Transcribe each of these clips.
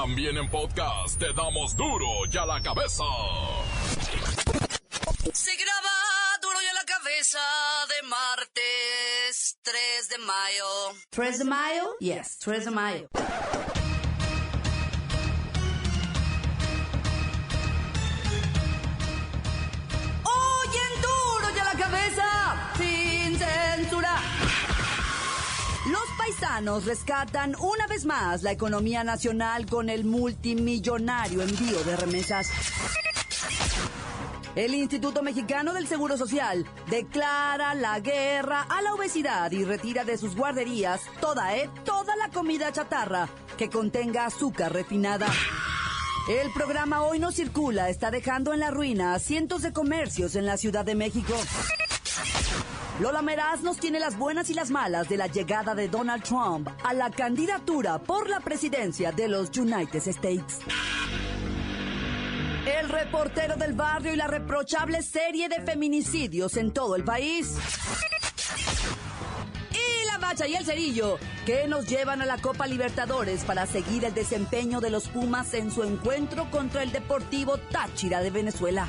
También en podcast te damos duro y a la cabeza. Se graba duro y a la cabeza de martes 3 de mayo. 3 de mayo? Yes, 3 de mayo. Paisanos rescatan una vez más la economía nacional con el multimillonario envío de remesas. El Instituto Mexicano del Seguro Social declara la guerra a la obesidad y retira de sus guarderías toda, eh, toda la comida chatarra que contenga azúcar refinada. El programa Hoy no circula está dejando en la ruina a cientos de comercios en la Ciudad de México. Lola Meraz nos tiene las buenas y las malas de la llegada de Donald Trump a la candidatura por la presidencia de los United States. El reportero del barrio y la reprochable serie de feminicidios en todo el país. Y la bacha y el cerillo, que nos llevan a la Copa Libertadores para seguir el desempeño de los Pumas en su encuentro contra el Deportivo Táchira de Venezuela.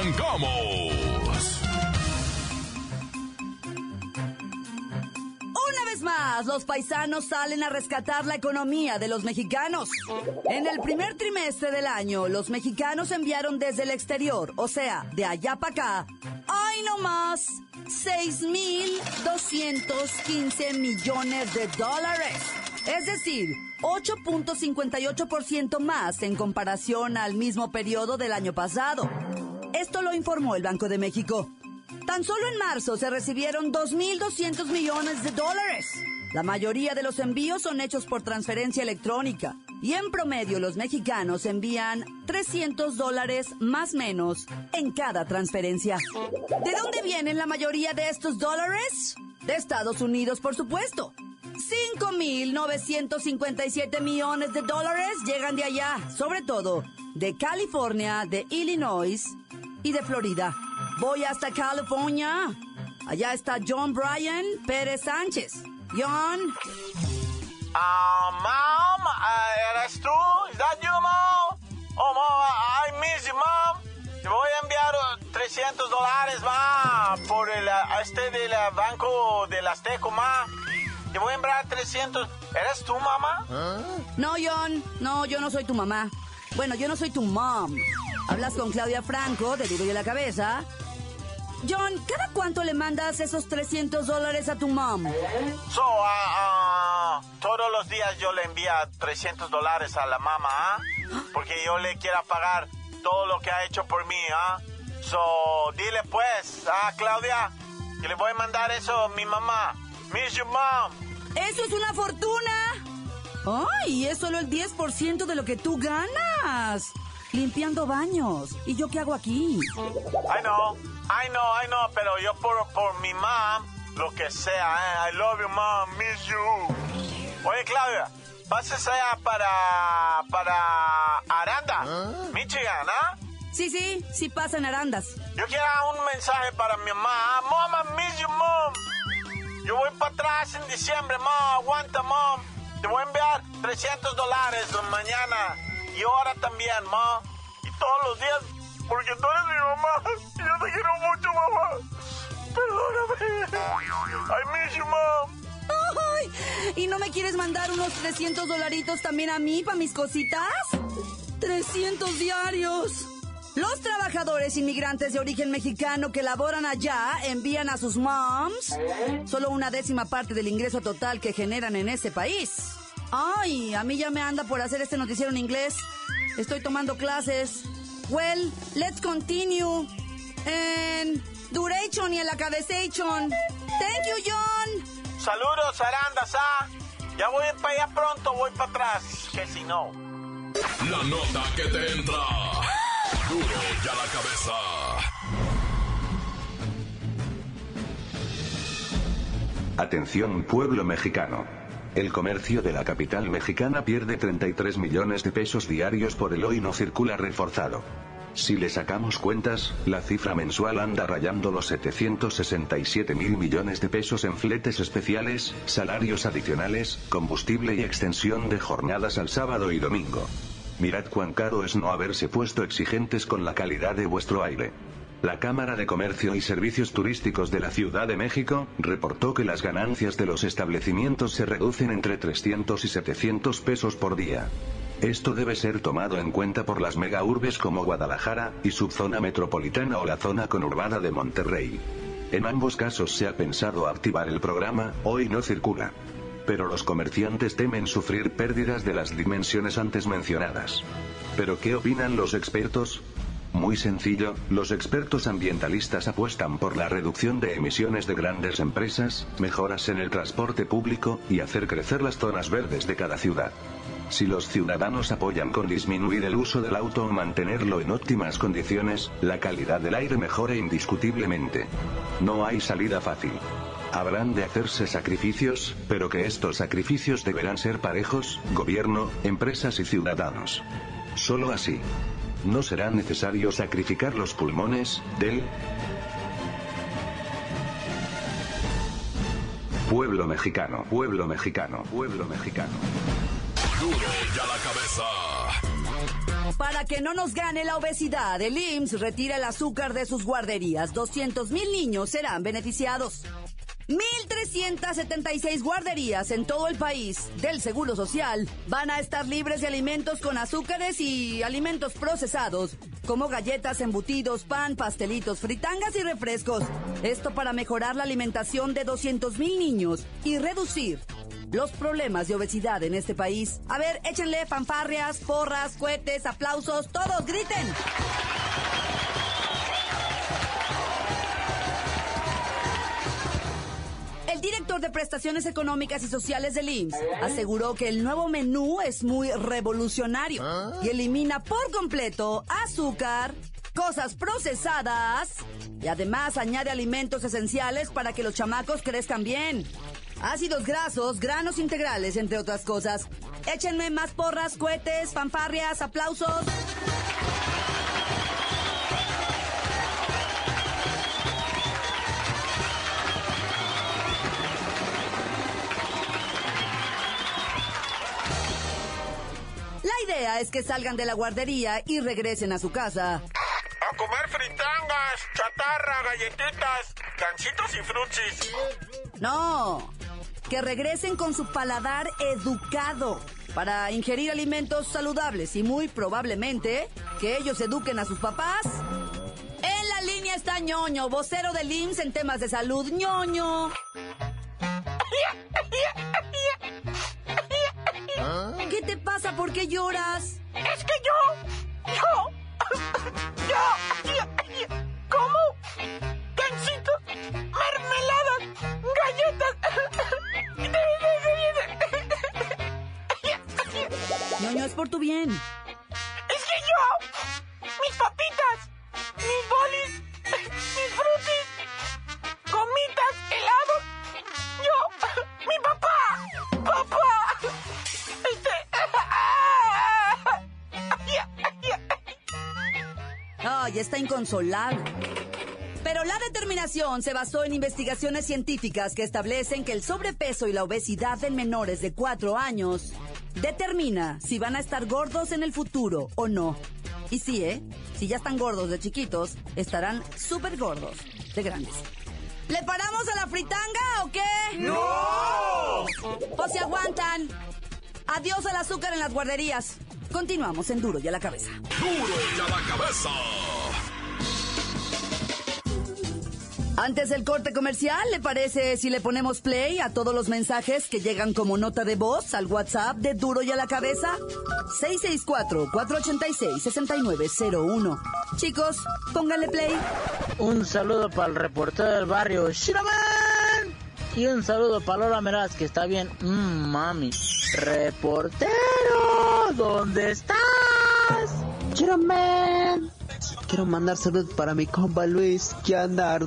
Arrancamos. Una vez más, los paisanos salen a rescatar la economía de los mexicanos. En el primer trimestre del año, los mexicanos enviaron desde el exterior, o sea, de allá para acá, ¡ay no más! 6.215 millones de dólares. Es decir, 8.58% más en comparación al mismo periodo del año pasado. Esto lo informó el Banco de México. Tan solo en marzo se recibieron 2.200 millones de dólares. La mayoría de los envíos son hechos por transferencia electrónica y en promedio los mexicanos envían 300 dólares más menos en cada transferencia. ¿De dónde vienen la mayoría de estos dólares? De Estados Unidos, por supuesto. 5.957 millones de dólares llegan de allá, sobre todo de California, de Illinois y de Florida. Voy hasta California. Allá está John Bryan Pérez Sánchez. John. Ah, mom, ah, ¿eres tú? ¿Es you, mom? Oh, mom, I miss you, mom. Te voy a enviar uh, 300 dólares, ma, por el, uh, este del uh, banco del Azteco, ma. Te voy a enviar 300. ¿Eres tú, mamá? No, John. No, yo no soy tu mamá. Bueno, yo no soy tu mom. Hablas con Claudia Franco, de Duro y a la Cabeza. John, ¿cada cuánto le mandas esos 300 dólares a tu mom? So, ah, ah, todos los días yo le envía 300 dólares a la mamá, ¿ah? Porque yo le quiero pagar todo lo que ha hecho por mí, ¿ah? So, dile pues, ah, Claudia, que le voy a mandar eso a mi mamá. Miss you, mom. ¡Eso es una fortuna! ¡Ay! Es solo el 10% de lo que tú ganas. Limpiando baños. ¿Y yo qué hago aquí? I know, I know, I know, pero yo por, por mi mom, lo que sea, ¿eh? I love you, mom, miss you. Oye, Claudia, pases allá para, para Aranda, Michigan, ¿ah? Sí, sí, sí pasan arandas. Yo quiero un mensaje para mi mamá. Mom, I miss you, mom. Yo voy para atrás en diciembre, mom. Aguanta, mom. Te voy a enviar 300 dólares mañana y ahora también, mom. Y todos los días, porque tú eres mi mamá. Y yo te quiero mucho, mamá. Perdóname. I miss you, mom. ¡Ay! ¿Y no me quieres mandar unos 300 dolaritos también a mí para mis cositas? ¡300 diarios! Los trabajadores inmigrantes de origen mexicano que laboran allá envían a sus moms solo una décima parte del ingreso total que generan en ese país. Ay, a mí ya me anda por hacer este noticiero en inglés. Estoy tomando clases. Well, let's continue. En duration y en la cabezation. Thank you, John. Saludos, Arandas, ¿ah? Ya voy para allá pronto, voy para atrás, que si no. La nota que te entra. Duro ya la cabeza. Atención pueblo mexicano. El comercio de la capital mexicana pierde 33 millones de pesos diarios por el hoy no circula reforzado. Si le sacamos cuentas, la cifra mensual anda rayando los 767 mil millones de pesos en fletes especiales, salarios adicionales, combustible y extensión de jornadas al sábado y domingo. Mirad cuán caro es no haberse puesto exigentes con la calidad de vuestro aire. La Cámara de Comercio y Servicios Turísticos de la Ciudad de México reportó que las ganancias de los establecimientos se reducen entre 300 y 700 pesos por día. Esto debe ser tomado en cuenta por las megaurbes como Guadalajara y subzona metropolitana o la zona conurbada de Monterrey. En ambos casos se ha pensado activar el programa Hoy no circula. Pero los comerciantes temen sufrir pérdidas de las dimensiones antes mencionadas. ¿Pero qué opinan los expertos? Muy sencillo, los expertos ambientalistas apuestan por la reducción de emisiones de grandes empresas, mejoras en el transporte público, y hacer crecer las zonas verdes de cada ciudad. Si los ciudadanos apoyan con disminuir el uso del auto o mantenerlo en óptimas condiciones, la calidad del aire mejora indiscutiblemente. No hay salida fácil. Habrán de hacerse sacrificios, pero que estos sacrificios deberán ser parejos, gobierno, empresas y ciudadanos. Solo así. No será necesario sacrificar los pulmones del pueblo mexicano, pueblo mexicano, pueblo mexicano. Duro ya la cabeza. Para que no nos gane la obesidad, el IMSS retira el azúcar de sus guarderías. 200 mil niños serán beneficiados. 1.376 guarderías en todo el país del Seguro Social van a estar libres de alimentos con azúcares y alimentos procesados, como galletas, embutidos, pan, pastelitos, fritangas y refrescos. Esto para mejorar la alimentación de 200.000 niños y reducir los problemas de obesidad en este país. A ver, échenle fanfarrias, porras, cohetes, aplausos, todos griten. El director de Prestaciones Económicas y Sociales del IMSS aseguró que el nuevo menú es muy revolucionario y elimina por completo azúcar, cosas procesadas y además añade alimentos esenciales para que los chamacos crezcan bien. Ácidos grasos, granos integrales, entre otras cosas. Échenme más porras, cohetes, fanfarrias, aplausos. Idea es que salgan de la guardería y regresen a su casa. A comer fritangas, chatarra, galletitas, gancitos y frutsis. No, que regresen con su paladar educado para ingerir alimentos saludables y muy probablemente que ellos eduquen a sus papás. En la línea está ñoño, vocero del IMSS en temas de salud. ñoño. ¿Por qué lloras? Es que yo, yo, yo, como gancitos, mermelada, galletas. ñoño, es por tu bien. Inconsolable. Pero la determinación se basó en investigaciones científicas que establecen que el sobrepeso y la obesidad en menores de 4 años determina si van a estar gordos en el futuro o no. Y sí, ¿eh? Si ya están gordos de chiquitos, estarán súper gordos de grandes. ¿Le paramos a la fritanga o qué? ¡No! Pues se aguantan. Adiós al azúcar en las guarderías. Continuamos en Duro y a la cabeza. Duro ya la cabeza. Antes del corte comercial, ¿le parece si le ponemos play a todos los mensajes que llegan como nota de voz al WhatsApp de Duro y a la cabeza? 664-486-6901. Chicos, pónganle play. Un saludo para el reportero del barrio, Shiraman. Y un saludo para Lola Meraz, que está bien. Mmm, mami. Reportero, ¿dónde estás? Quiero man. Quiero mandar saludos para mi compa Luis, que anda,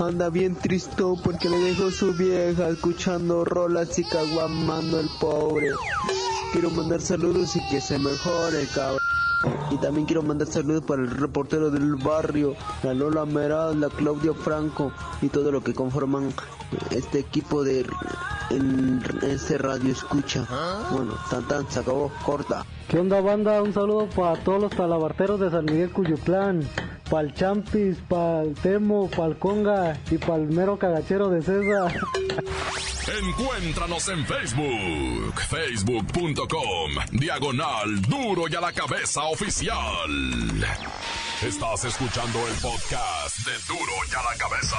anda bien tristón porque le dejó su vieja escuchando rolas y caguamando el pobre. Quiero mandar saludos y que se mejore, cabrón. Y también quiero mandar saludos para el reportero del barrio, la Lola Meraz, la Claudia Franco y todo lo que conforman este equipo de en este radio escucha. Bueno, tan tan, se acabó, corta. ¿Qué onda banda? Un saludo para todos los talabarteros de San Miguel Cuyutlán, para el Champis, para el Temo, para el Conga y para el mero cagachero de César. Encuéntranos en Facebook, facebook.com, diagonal duro y a la cabeza oficial. Estás escuchando el podcast de duro y a la cabeza.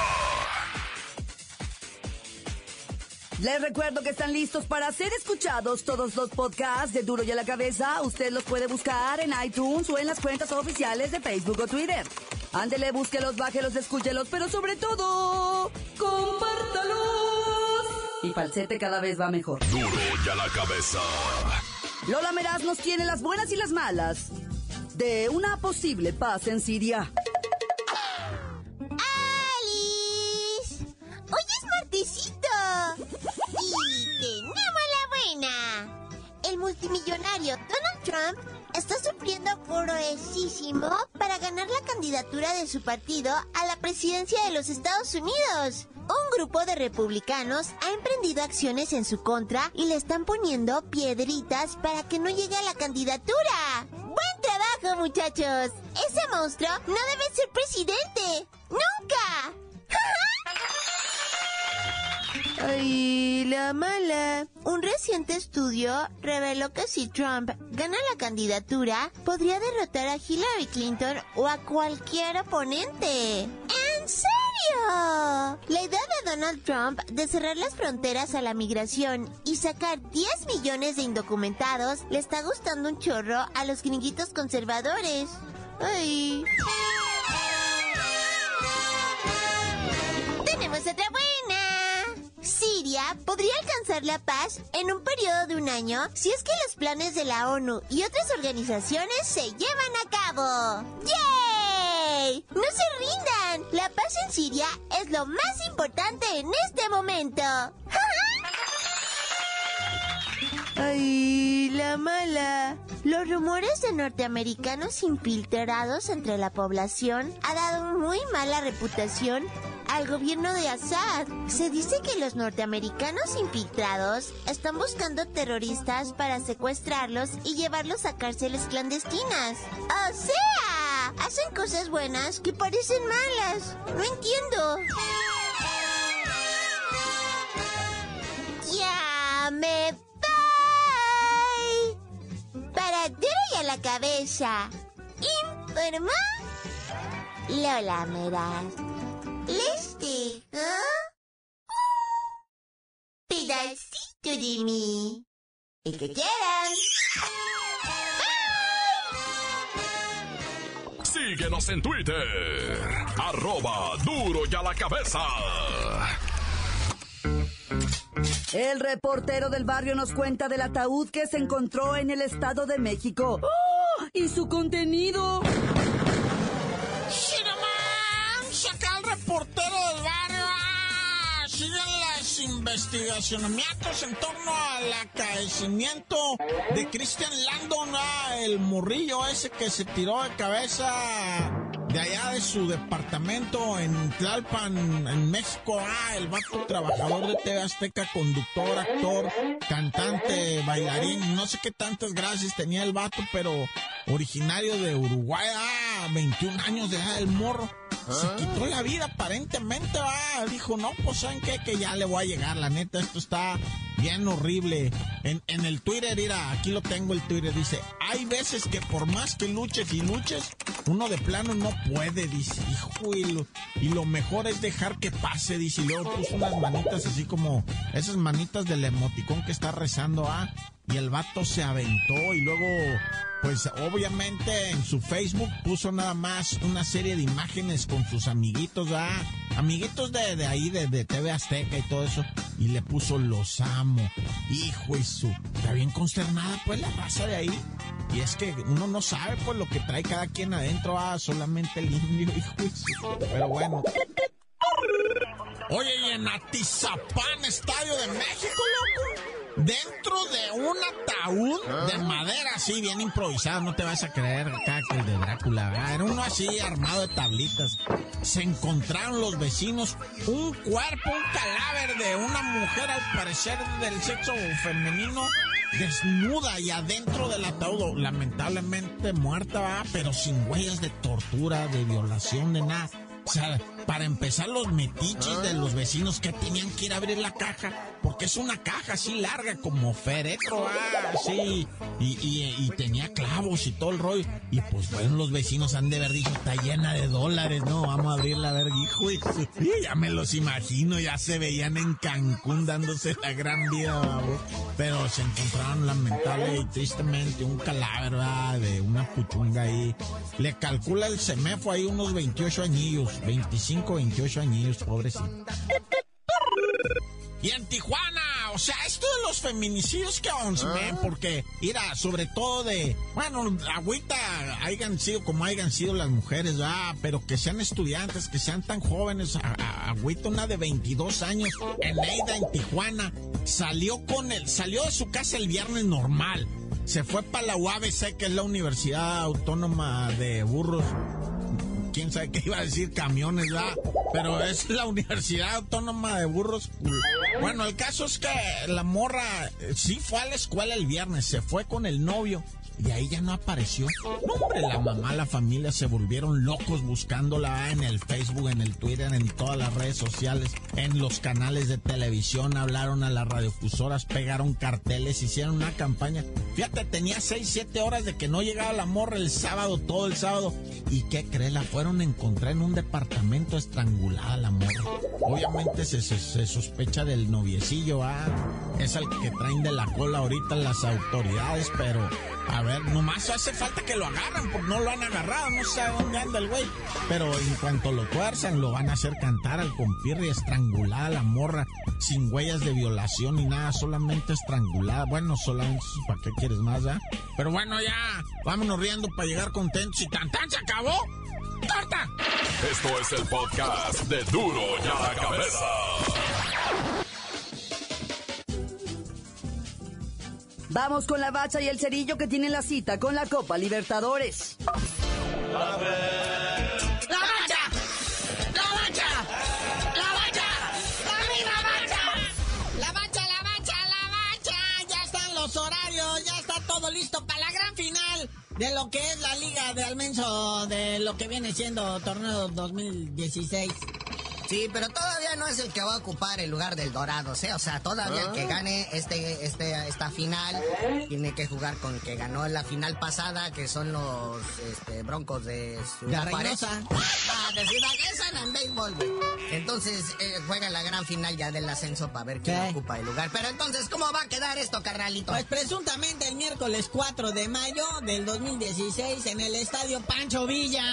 Les recuerdo que están listos para ser escuchados todos los podcasts de Duro y a la Cabeza. Usted los puede buscar en iTunes o en las cuentas oficiales de Facebook o Twitter. Ándele, búsquelos, bájelos, escúchelos, pero sobre todo, compártalos. Y falsete cada vez va mejor. Duro y a la cabeza. Lola Meraz nos tiene las buenas y las malas de una posible paz en Siria. Multimillonario Donald Trump está sufriendo furosísimo para ganar la candidatura de su partido a la presidencia de los Estados Unidos. Un grupo de republicanos ha emprendido acciones en su contra y le están poniendo piedritas para que no llegue a la candidatura. ¡Buen trabajo, muchachos! Ese monstruo no debe ser presidente. ¡Nunca! Ay, la mala. Un reciente estudio reveló que si Trump gana la candidatura, podría derrotar a Hillary Clinton o a cualquier oponente. ¿En serio? La idea de Donald Trump de cerrar las fronteras a la migración y sacar 10 millones de indocumentados le está gustando un chorro a los gringuitos conservadores. Ay. Podría alcanzar la paz en un periodo de un año si es que los planes de la ONU y otras organizaciones se llevan a cabo. ¡Yay! ¡No se rindan! La paz en Siria es lo más importante en este momento. ¡Ay, la mala! Los rumores de norteamericanos infiltrados entre la población ha dado muy mala reputación al gobierno de Assad. Se dice que los norteamericanos infiltrados están buscando terroristas para secuestrarlos y llevarlos a cárceles clandestinas. ¡O sea! Hacen cosas buenas que parecen malas. No entiendo. Ya me voy. Para y a la cabeza. Informó Lola Meraz. Les dejo pedacito de mí. El que quieran. Síguenos en Twitter, arroba duro y a la cabeza. El reportero del barrio nos cuenta del ataúd que se encontró en el Estado de México. ¡Oh! Y su contenido. Miatos en torno al acaecimiento de Christian Landon, ah, el morrillo ese que se tiró de cabeza de allá de su departamento en Tlalpan, en México. Ah, el vato trabajador de TV Azteca, conductor, actor, cantante, bailarín, no sé qué tantas gracias tenía el vato, pero originario de Uruguay, ah, 21 años de edad el morro. Se quitó la vida aparentemente, ah, dijo, no, pues saben qué, que ya le voy a llegar, la neta, esto está bien horrible. En, en el Twitter, mira, aquí lo tengo el Twitter, dice, hay veces que por más que luches y luches, uno de plano no puede, dice, hijo, y lo, y lo mejor es dejar que pase, dice, y luego puso unas manitas así como, esas manitas del emoticón que está rezando, ah, y el vato se aventó y luego pues obviamente en su Facebook puso nada más una serie de imágenes con sus amiguitos, ¿verdad? Amiguitos de, de ahí, de, de TV Azteca y todo eso. Y le puso los amo. Hijo y su. Está bien consternada pues la raza de ahí. Y es que uno no sabe pues lo que trae cada quien adentro, ah, solamente el indio, hijo y su. Pero bueno. Oye, y en Atizapán, Estadio de México, loco. Dentro de un ataúd de madera así, bien improvisado, no te vas a creer acá que el de Drácula, ¿verdad? Era uno así armado de tablitas. Se encontraron los vecinos un cuerpo, un cadáver de una mujer al parecer del sexo femenino desnuda y adentro del ataúd, lamentablemente muerta, ¿verdad? pero sin huellas de tortura, de violación, de nada. O sea, para empezar los metiches de los vecinos que tenían que ir a abrir la caja, porque es una caja así larga como féretro, ah, así, y, y, y, tenía clavos y todo el rollo. Y pues bueno, los vecinos han de haber dicho, está llena de dólares, ¿no? Vamos a abrirla a ver, hijo. Y, ya me los imagino, ya se veían en Cancún dándose la gran vida, babo. Pero se encontraron lamentable y tristemente un cadáver, ¿verdad? De una puchunga ahí. Le calcula el semefo ahí unos 28 añillos, 25, 28 añillos, pobrecito. Y en Tijuana, o sea, esto de los feminicidios que vamos, Ah. porque, mira, sobre todo de, bueno, agüita, hayan sido como hayan sido las mujeres, ¿verdad? pero que sean estudiantes, que sean tan jóvenes, a- a- agüita una de 22 años, Eneida en Tijuana, salió con él, salió de su casa el viernes normal, se fue para la UABC, que es la Universidad Autónoma de Burros, quién sabe qué iba a decir camiones, ¿verdad? Pero es la Universidad Autónoma de Burros. Bueno, el caso es que la morra eh, sí fue a la escuela el viernes, se fue con el novio. Y ahí ya no apareció. No, hombre, la mamá, la familia se volvieron locos buscándola en el Facebook, en el Twitter, en todas las redes sociales, en los canales de televisión, hablaron a las radiofusoras, pegaron carteles, hicieron una campaña. Fíjate, tenía 6, 7 horas de que no llegaba la morra el sábado, todo el sábado. ¿Y qué crees? La fueron a encontrar en un departamento estrangulada la morra. Obviamente se, se- sospecha del noviecillo, ah. Es el que traen de la cola ahorita las autoridades, pero a ver, nomás hace falta que lo agarran, porque no lo han agarrado, no sé dónde anda el güey. Pero en cuanto lo tuerzan, lo van a hacer cantar al compirri estrangulada la morra, sin huellas de violación ni nada, solamente estrangulada. Bueno, solamente, ¿para qué quieres más, ya? Pero bueno, ya, vámonos riendo para llegar contentos y tan tan se acabó. ¡Corta! Esto es el podcast de Duro y a la Cabeza. Vamos con la bacha y el cerillo que tienen la cita con la Copa Libertadores. ¡La bacha! ¡La bacha! ¡La bacha! ¡Arriba, bacha! La bacha, la bacha, la bacha. Ya están los horarios, ya está todo listo para la gran final de lo que es la Liga de Almenso, de lo que viene siendo torneo 2016. Sí, pero todavía no es el que va a ocupar el lugar del Dorado, ¿sí? O sea, todavía el que gane este, este, esta final tiene que jugar con el que ganó la final pasada, que son los este, Broncos de Ciudad De Juárez. Reynosa. Ah, de Ciudad En béisbol, güey. Entonces, eh, juega la gran final ya del ascenso para ver quién ¿Qué? ocupa el lugar. Pero entonces, ¿cómo va a quedar esto, carnalito? Pues presuntamente el miércoles 4 de mayo del 2016 en el estadio Pancho Villa.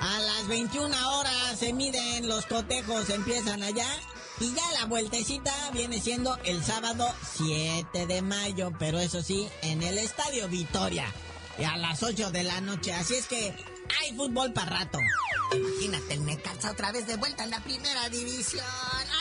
A las 21 horas se miden los cotejos, empiezan allá. Y ya la vueltecita viene siendo el sábado 7 de mayo, pero eso sí, en el estadio Vitoria. Y a las 8 de la noche. Así es que hay fútbol para rato. Imagínate, el Necaxa otra vez de vuelta en la primera división.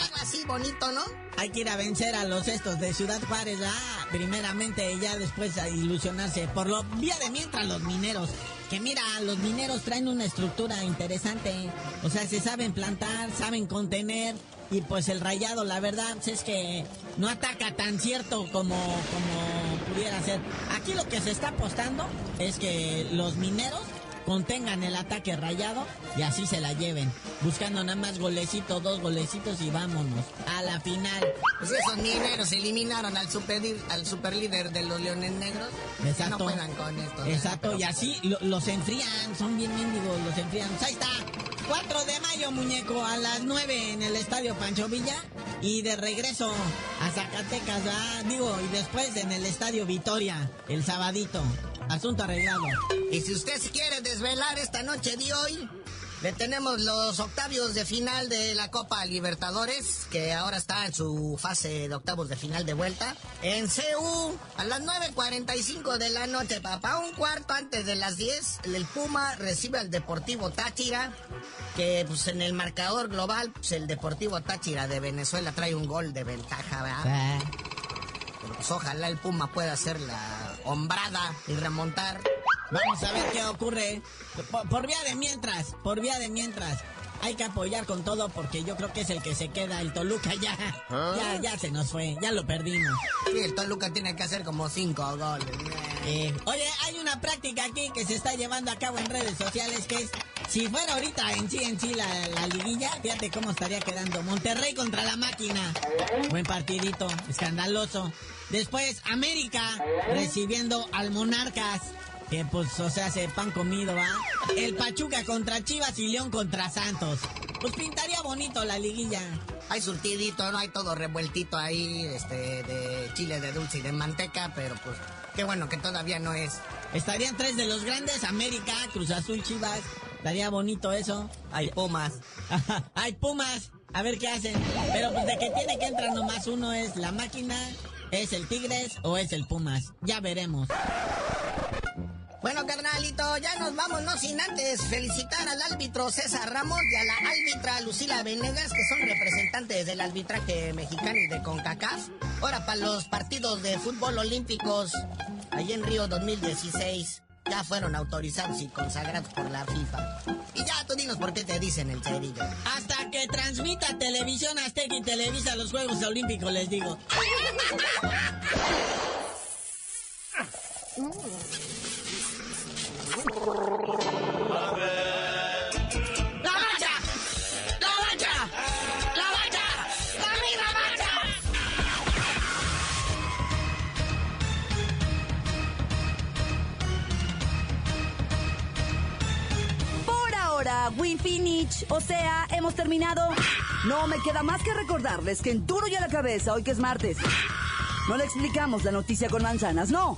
Algo así bonito, ¿no? Hay que ir a vencer a los estos de Ciudad Juárez, ah, primeramente y ya después a ilusionarse. Por lo vía de mientras los mineros, que mira, los mineros traen una estructura interesante, o sea, se saben plantar, saben contener, y pues el rayado, la verdad, es que no ataca tan cierto como, como pudiera ser. Aquí lo que se está apostando es que los mineros contengan el ataque rayado y así se la lleven. Buscando nada más golecito, dos golecitos y vámonos a la final. Pues esos mineros eliminaron al super, al super líder de los Leones Negros. Exacto. No puedan con esto. Exacto, y así lo- los enfrían, son bien mendigos, los enfrían. Pues ahí está, 4 de mayo, muñeco, a las 9 en el Estadio Pancho Villa. Y de regreso a Zacatecas, ¿verdad? Digo, y después en el Estadio Vitoria, el sabadito. Asunto arreglado. Y si usted se quiere desvelar esta noche de hoy, le tenemos los octavios de final de la Copa Libertadores, que ahora está en su fase de octavos de final de vuelta. En CU, a las 9.45 de la noche, papá, un cuarto antes de las 10, el Puma recibe al Deportivo Táchira, que pues en el marcador global, pues el Deportivo Táchira de Venezuela trae un gol de ventaja, ¿verdad? Pero pues ojalá el Puma pueda hacer la hombrada y remontar. Vamos a ver qué ocurre. Por, por, vía de mientras, por vía de mientras. Hay que apoyar con todo porque yo creo que es el que se queda. El Toluca ya, ya, ya se nos fue, ya lo perdimos. Sí, el Toluca tiene que hacer como cinco goles. Eh, oye, hay una práctica aquí que se está llevando a cabo en redes sociales que es, si fuera ahorita en sí, en sí la, la liguilla, fíjate cómo estaría quedando. Monterrey contra la máquina. Buen partidito, escandaloso. Después, América recibiendo al Monarcas. Que pues, o sea, se pan comido, ¿va? El Pachuca contra Chivas y León contra Santos. Pues pintaría bonito la liguilla. Hay surtidito, no hay todo revueltito ahí, este, de chile de dulce y de manteca, pero pues, qué bueno que todavía no es. Estarían tres de los grandes, América, Cruz Azul, Chivas. Estaría bonito eso. Hay Pumas. Hay Pumas. A ver qué hacen. Pero pues de que tiene que entrar nomás uno es la máquina, es el Tigres o es el Pumas. Ya veremos. Bueno, carnalito, ya nos vamos, no sin antes felicitar al árbitro César Ramos y a la árbitra Lucila Venegas, que son representantes del arbitraje mexicano y de CONCACAF. Ahora, para los partidos de fútbol olímpicos, allí en Río 2016, ya fueron autorizados y consagrados por la FIFA. Y ya tú dinos por qué te dicen el cerillo. Hasta que transmita Televisión Azteca y Televisa los Juegos Olímpicos, les digo. finish, o sea, hemos terminado. No me queda más que recordarles que en duro y a la cabeza, hoy que es martes, no le explicamos la noticia con manzanas, no.